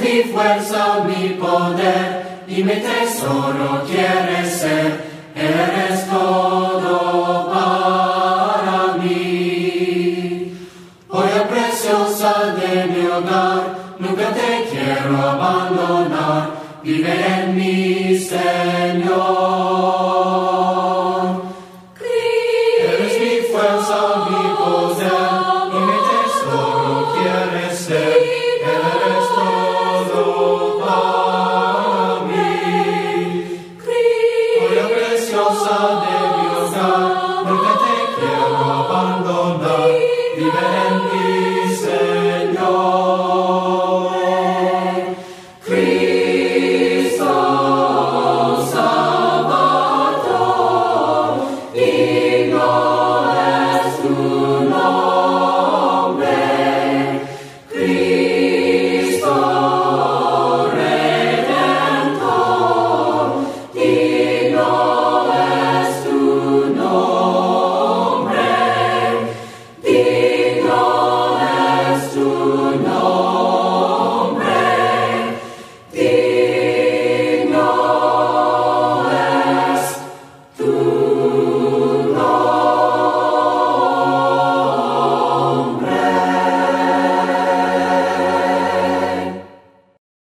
mi fuerza, mi poder, y mi tesoro quieres ser, eres todo para mí. Joya preciosa de mi hogar, nunca te quiero abandonar, vive en mí, Señor. Eres mi fuerza, mi poder, y mi tesoro quieres ser.